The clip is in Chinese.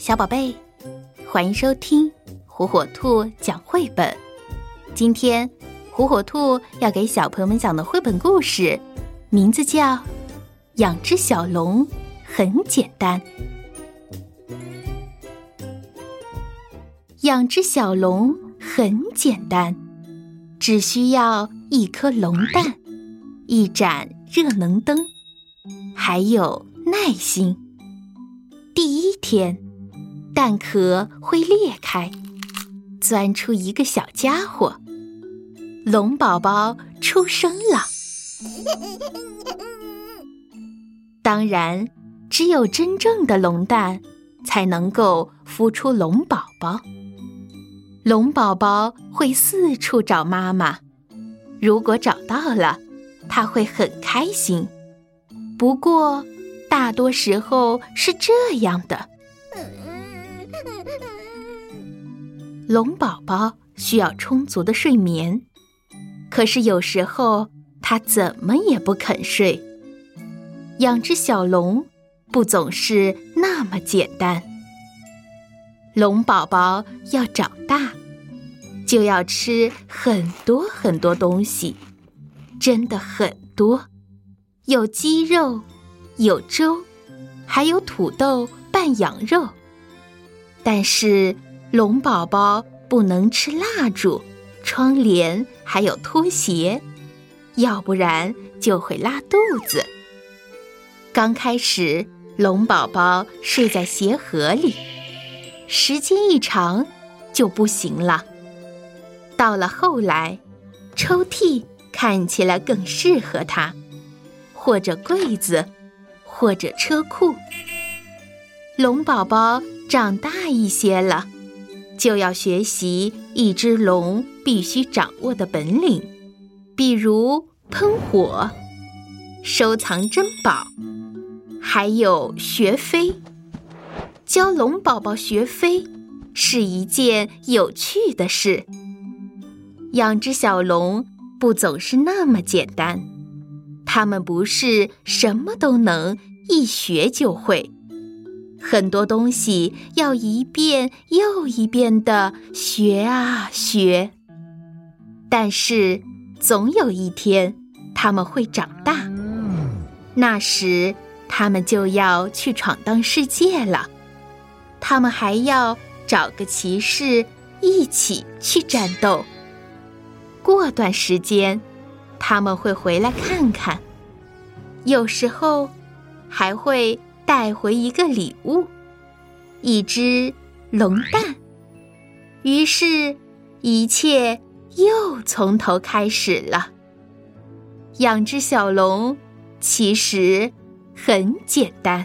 小宝贝，欢迎收听火火兔讲绘本。今天，火火兔要给小朋友们讲的绘本故事，名字叫《养只小龙很简单》。养只小龙很简单，只需要一颗龙蛋、一盏热能灯，还有耐心。第一天。蛋壳会裂开，钻出一个小家伙。龙宝宝出生了。当然，只有真正的龙蛋才能够孵出龙宝宝。龙宝宝会四处找妈妈，如果找到了，他会很开心。不过，大多时候是这样的。龙宝宝需要充足的睡眠，可是有时候它怎么也不肯睡。养只小龙不总是那么简单。龙宝宝要长大，就要吃很多很多东西，真的很多，有鸡肉，有粥，还有土豆拌羊肉。但是。龙宝宝不能吃蜡烛、窗帘，还有拖鞋，要不然就会拉肚子。刚开始，龙宝宝睡在鞋盒里，时间一长就不行了。到了后来，抽屉看起来更适合它，或者柜子，或者车库。龙宝宝长大一些了。就要学习一只龙必须掌握的本领，比如喷火、收藏珍宝，还有学飞。教龙宝宝学飞是一件有趣的事。养只小龙不总是那么简单，它们不是什么都能一学就会。很多东西要一遍又一遍的学啊学，但是总有一天他们会长大，那时他们就要去闯荡世界了。他们还要找个骑士一起去战斗。过段时间他们会回来看看，有时候还会。带回一个礼物，一只龙蛋。于是，一切又从头开始了。养只小龙其实很简单。